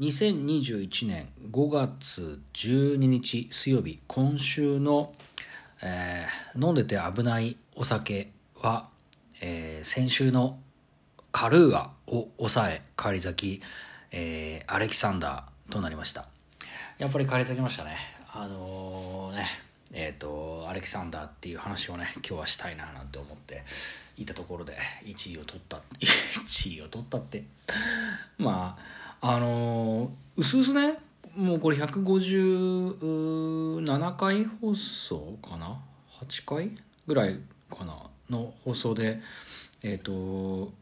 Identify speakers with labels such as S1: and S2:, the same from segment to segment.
S1: 2021年5月12日水曜日今週の、えー飲んでて危ないお酒は、えー先週のカルーアを抑え返り咲き、えーアレキサンダーとなりました。やっぱり返り咲きましたね。あのーねえっ、とアレキサンダーっていう話をね今日はしたいななんて思っていたところで1位を取った 1位を取ったって。まああのー、うすうすねもうこれ157回放送かな？8回ぐらいかなの放送でえっ、と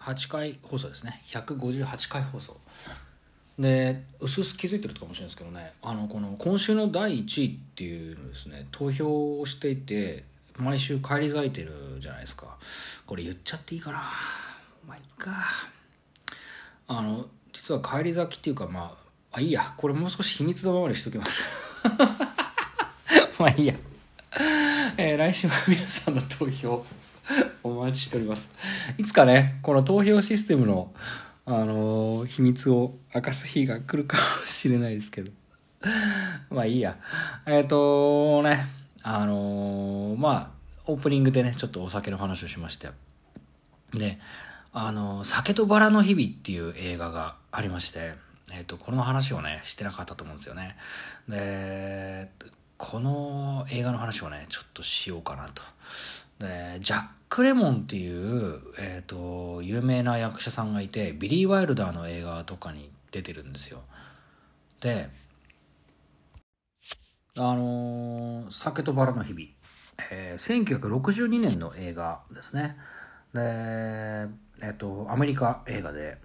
S1: 8回放送ですね。158回放送。でうすうす気づいてるかもしれないですけどねあのこの今週の第1位っていうのですね投票をしていて毎週返り咲いてるじゃないですか。これ言っちゃっていいかな。まあいいか。あの実は返り咲きっていうかまああいいや。これもう少し秘密のままにしときます。まあいいや、えー来週は皆さんの投票お待ちしております。いつかねこの投票システムのあの秘密を明かす日が来るかもしれないですけど。まあいいや。えっ、とね。あのまあオープニングでねちょっとお酒の話をしましたであの酒とバラの日々っていう映画がありまして、えっとこの話をねしてなかったと思うんですよね。でこの映画の話をねちょっとしようかなと。でジャック・レモンっていう、えっと有名な役者さんがいてビリー・ワイルダーの映画とかに出てるんですよ。であのー酒とバラの日々」えー1962年の映画ですね。でえっ、とアメリカ映画で。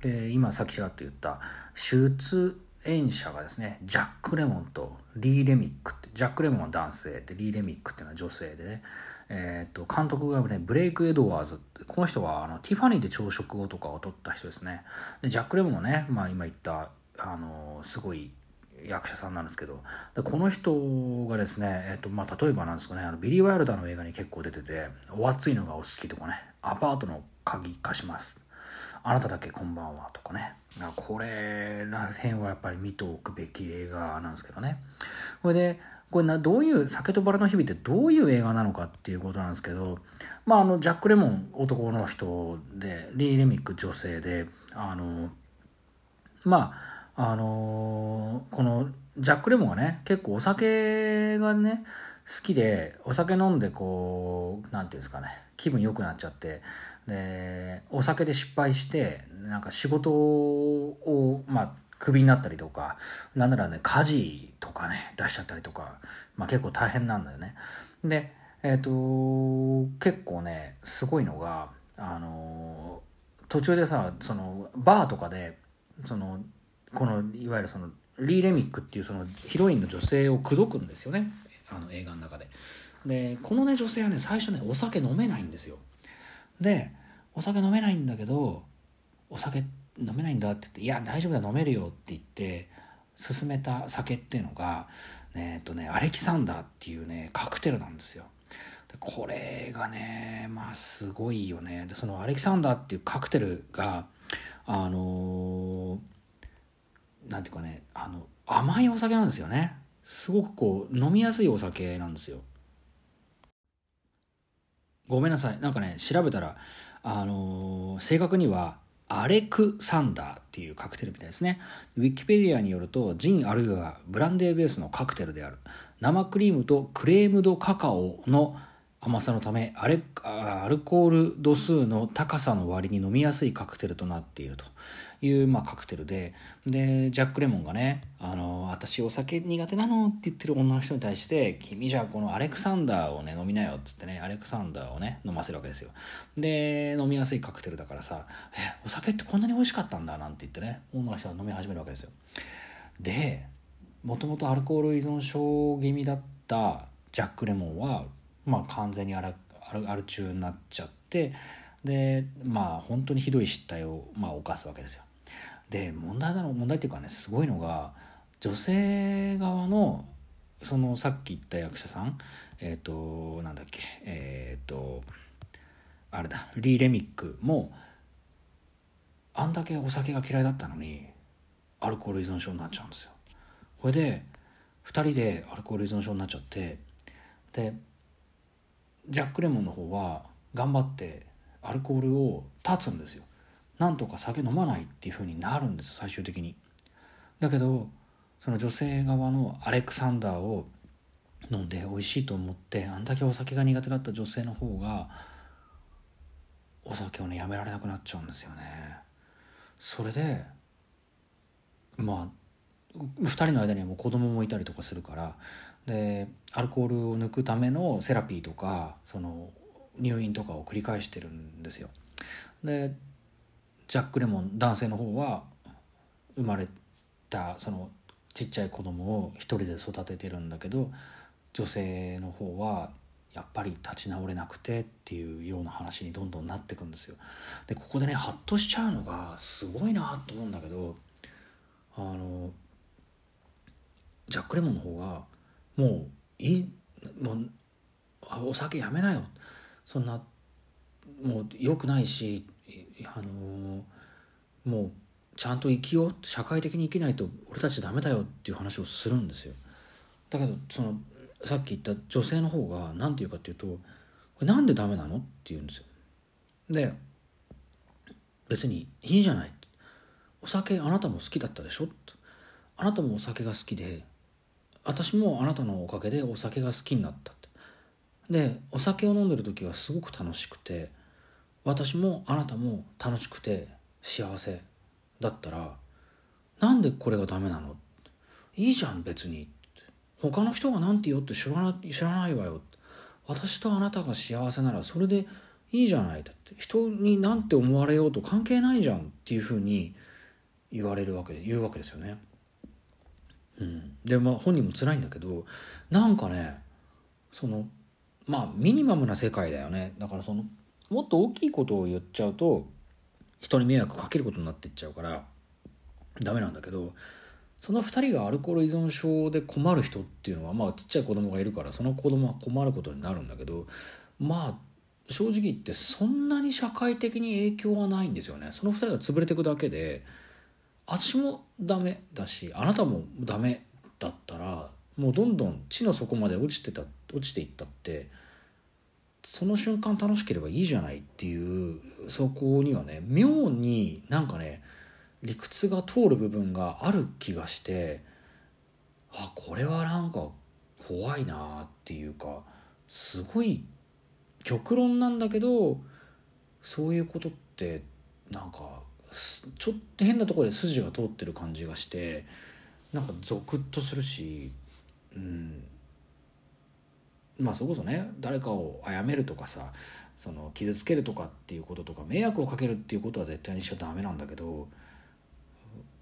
S1: で今さっきちらっと言った出演者がですねジャック・レモンとリー・レミックってジャック・レモンは男性でリー・レミックっていうのは女性でね。えっ、と監督がねブレイク・エドワーズこの人はあのティファニーで朝食をとかを取った人ですね。でジャック・レモンもね、まあ、今言ったあのすごい役者さんなんですけど。でこの人がですね、えっとまあ、例えばなんですかねあのビリー・ワイルダーの映画に結構出てて「お熱いのがお好き」とかね「アパートの鍵貸します」「あなただけこんばんは」とかね。これら辺はやっぱり見ておくべき映画なんですけどね。これでこれなどういう「酒とバラの日々」ってどういう映画なのかっていうことなんですけどまああのジャック・レモン男の人でリー・レミック女性であのまああのこのジャック・レモンがね結構お酒がね好きでお酒飲んでこうなんていうんですかね気分良くなっちゃってでお酒で失敗してなんか仕事をまあクビになったりとかなんならね家事とかね出しちゃったりとか、まあ、結構大変なんだよね。でえっ、と結構ねすごいのがあの途中でさそのバーとかでそのこのいわゆるそのリー・レミックっていうそのヒロインの女性を口説くんですよね。あの映画の中で。でこのね女性はね最初ねお酒飲めないんですよ。でお酒飲めないんだけどお酒飲めないんだって言って「いや大丈夫だ飲めるよ」って言って勧めた酒っていうのが、えっとね、アレキサンダーっていうねカクテルなんですよ。でこれがねまあすごいよね。でそのアレキサンダーっていうカクテルがあのなんていうかねあの甘いお酒なんですよね。すごくこう飲みやすいお酒なんですよ。ごめんなさい。なんかね調べたらあのー正確にはアレクサンダーっていうカクテルみたいですね。ウィキペディアによるとジンあるいはブランデーベースのカクテルである。生クリームとクレームドカカオの甘さのためアレアルコール度数の高さの割に飲みやすいカクテルとなっていると。いう、まあ、カクテルででジャック・レモンがね「あの私お酒苦手なの?」って言ってる女の人に対して「君じゃあこのアレクサンダーをね飲みなよ」っつってねアレクサンダーをね飲ませるわけですよで飲みやすいカクテルだからさ「えお酒ってこんなに美味しかったんだ」なんて言ってね女の人が飲み始めるわけですよでもともとアルコール依存症気味だったジャック・レモンは、まあ、完全にアルアル中になっちゃってでまあ本当にひどい失態を、まあ、犯すわけですよ。で問題なの問題っていうかねすごいのが女性側のそのさっき言った役者さんえっ、となんだっけえっ、とあれだリー・レミックもああんだけお酒が嫌いだったのにアルコール依存症になっちゃうんですよこれで2人でアルコール依存症になっちゃってでジャック・レモンの方は頑張ってアルコールを断つんですよ。なんとか酒飲まないっていう風になるんです最終的に。だけどその女性側のアレクサンダーを飲んで美味しいと思ってあんだけお酒が苦手だった女性の方がお酒をねやめられなくなっちゃうんですよね。それでまあ2人の間にはもう子供もいたりとかするからでアルコールを抜くためのセラピーとかその入院とかを繰り返してるんですよでジャック・レモン男性の方は生まれたそのちっちゃい子供を一人で育ててるんだけど女性の方はやっぱり立ち直れなくてっていうような話にどんどんなってくんですよ。でここでねハッとしちゃうのがすごいなと思うんだけどあのジャック・レモンの方がもういいもうお酒やめなよそんなもう良くないしあのもうちゃんと生きよう社会的に生きないと俺たちダメだよっていう話をするんですよ。だけどそのさっき言った女性の方が何て言うかっていうと「これなんでダメなの?」って言うんですよ。で別にいいじゃない。お酒あなたも好きだったでしょ？あなたもお酒が好きで私もあなたのおかげでお酒が好きになった。ってでお酒を飲んでる時はすごく楽しくて私もあなたも楽しくて幸せだったらなんでこれがダメなの？いいじゃん別に。他の人が何て言おうって知らない知らないわよ。私とあなたが幸せならそれでいいじゃない。だって人に何て思われようと関係ないじゃんっていうふうに言われるわけで言うわけですよね。うん、でまあ本人も辛いんだけどなんかねそのまあミニマムな世界だよね。だからそのもっと大きいことを言っちゃうと人に迷惑かけることになってっちゃうからダメなんだけどその2人がアルコール依存症で困る人っていうのはまあちっちゃい子供がいるからその子供は困ることになるんだけどまあ正直言ってそんなに社会的に影響はないんですよね。その2人が潰れていくだけで私もダメだしあなたもダメだったらもうどんどん地の底まで落ちてた落ちていったってその瞬間楽しければいいじゃないっていうそこにはね妙になんかね理屈が通る部分がある気がしてあこれはなんか怖いなっていうかすごい極論なんだけどそういうことってなんかちょっと変なところで筋が通ってる感じがしてなんかゾクッとするしうん。まあそれこそね誰かを殺めるとかさその傷つけるとかっていうこととか迷惑をかけるっていうことは絶対にしちゃダメなんだけど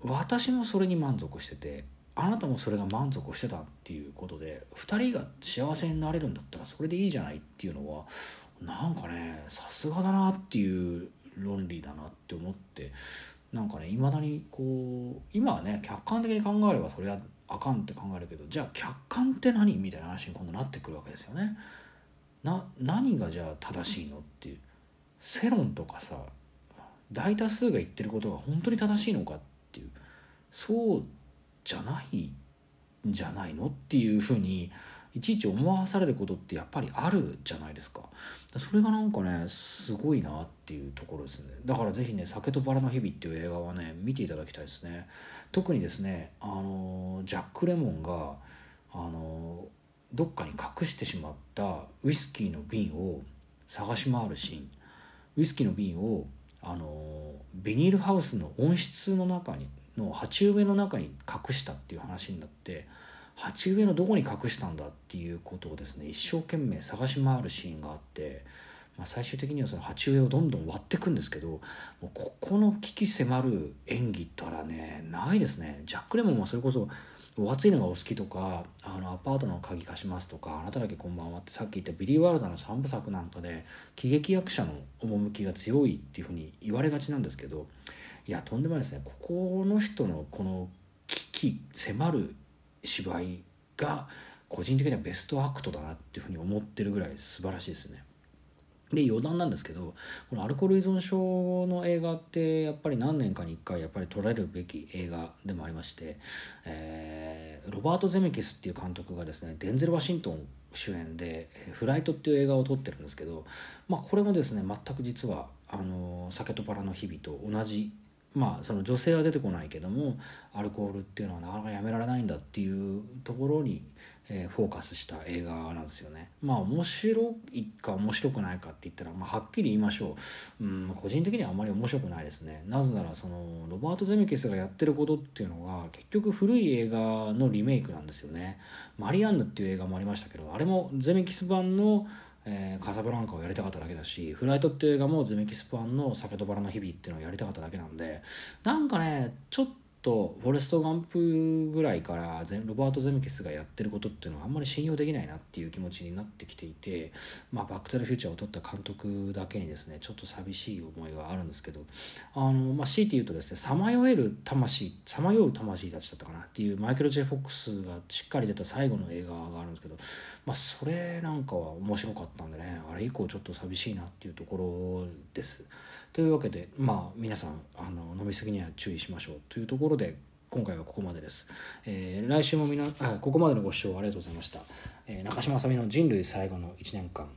S1: 私もそれに満足しててあなたもそれが満足してたっていうことで2人が幸せになれるんだったらそれでいいじゃないっていうのはなんかねさすがだなっていう論理だなって思ってなんかねいまだにこう今はね客観的に考えればそれはあかんって考えるけどじゃあ客観って何？みたいな話に今度なってくるわけですよね。な何がじゃあ正しいのっていう。世論とかさ大多数が言ってることが本当に正しいのかっていう。そうじゃないんじゃないのっていうふうにいちいち思わされることってやっぱりあるじゃないですか。それがなんかねすごいなっていうところですね。だから是非ね「酒とバラの日々」っていう映画はね見ていただきたいですね。特にですねあのジャック・レモンがあのどっかに隠してしまったウイスキーの瓶を探し回るシーン。ウイスキーの瓶をあのビニールハウスの温室の中にの鉢植えの中に隠したっていう話になって鉢植えのどこに隠したんだっていうことをですね一生懸命探し回るシーンがあって、まあ、最終的にはその鉢植えをどんどん割っていくんですけどもうここの危機迫る演技ったらねないですね。ジャック・レモンはそれこそお熱いのがお好きとかあのアパートの鍵貸しますとかあなただけこんばんはってさっき言ったビリー・ワールドの3部作なんかで喜劇役者の趣が強いっていうふうに言われがちなんですけどいやとんでもないですね。ここの人のこの危機迫る芝居が個人的にはベストアクトだなっていうふうに思ってるぐらい素晴らしいですね。で余談なんですけどこのアルコール依存症の映画ってやっぱり何年かに1回やっぱり撮られるべき映画でもありまして、えー、ロバート・ゼメキスっていう監督がですねデンゼル・ワシントン主演で「フライト」っていう映画を撮ってるんですけど、まあ、これもですね全く実はあの酒とバラの日々と同じまあその女性は出てこないけどもアルコールっていうのはなかなかやめられないんだっていうところに、えー、フォーカスした映画なんですよね。まあ面白いか面白くないかって言ったら、まあ、はっきり言いましょう、うん、個人的にはあんまり面白くないですね。なぜならそのロバート・ゼメキスがやってることっていうのが結局古い映画のリメイクなんですよね。マリアンヌっていう映画もありましたけどあれもゼメキス版のえー、カサブランカをやりたかっただけだしフライトっていう映画もズメキスパンの酒とバラの日々っていうのをやりたかっただけなんでなんかねちょっとフォレスト・ガンプぐらいからロバート・ゼメキスがやってることっていうのはあんまり信用できないなっていう気持ちになってきていて、まあ、バック・トゥ・ザ・フューチャーを撮った監督だけにですねちょっと寂しい思いがあるんですけどあの、まあ、強いて言うとですねさまよえる魂さまよう魂たちだったかなっていうマイケル・ジェ・フォックスがしっかり出た最後の映画があるんですけど、まあ、それなんかは面白かったんでねあれ以降ちょっと寂しいなっていうところです。というわけでまあ皆さんあの飲み過ぎには注意しましょうというところで今回はここまでです。えー、来週もみなあここまでのご視聴ありがとうございました。えー、中島あさみの人類最後の1年間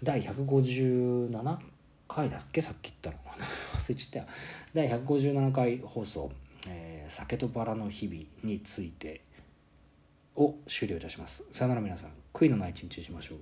S1: 第157回だっけ？さっき言ったの忘れちゃったよ。第157回放送、えー、酒とバラの日々についてを終了いたします。さよなら皆さん。悔いのない一日にしましょう。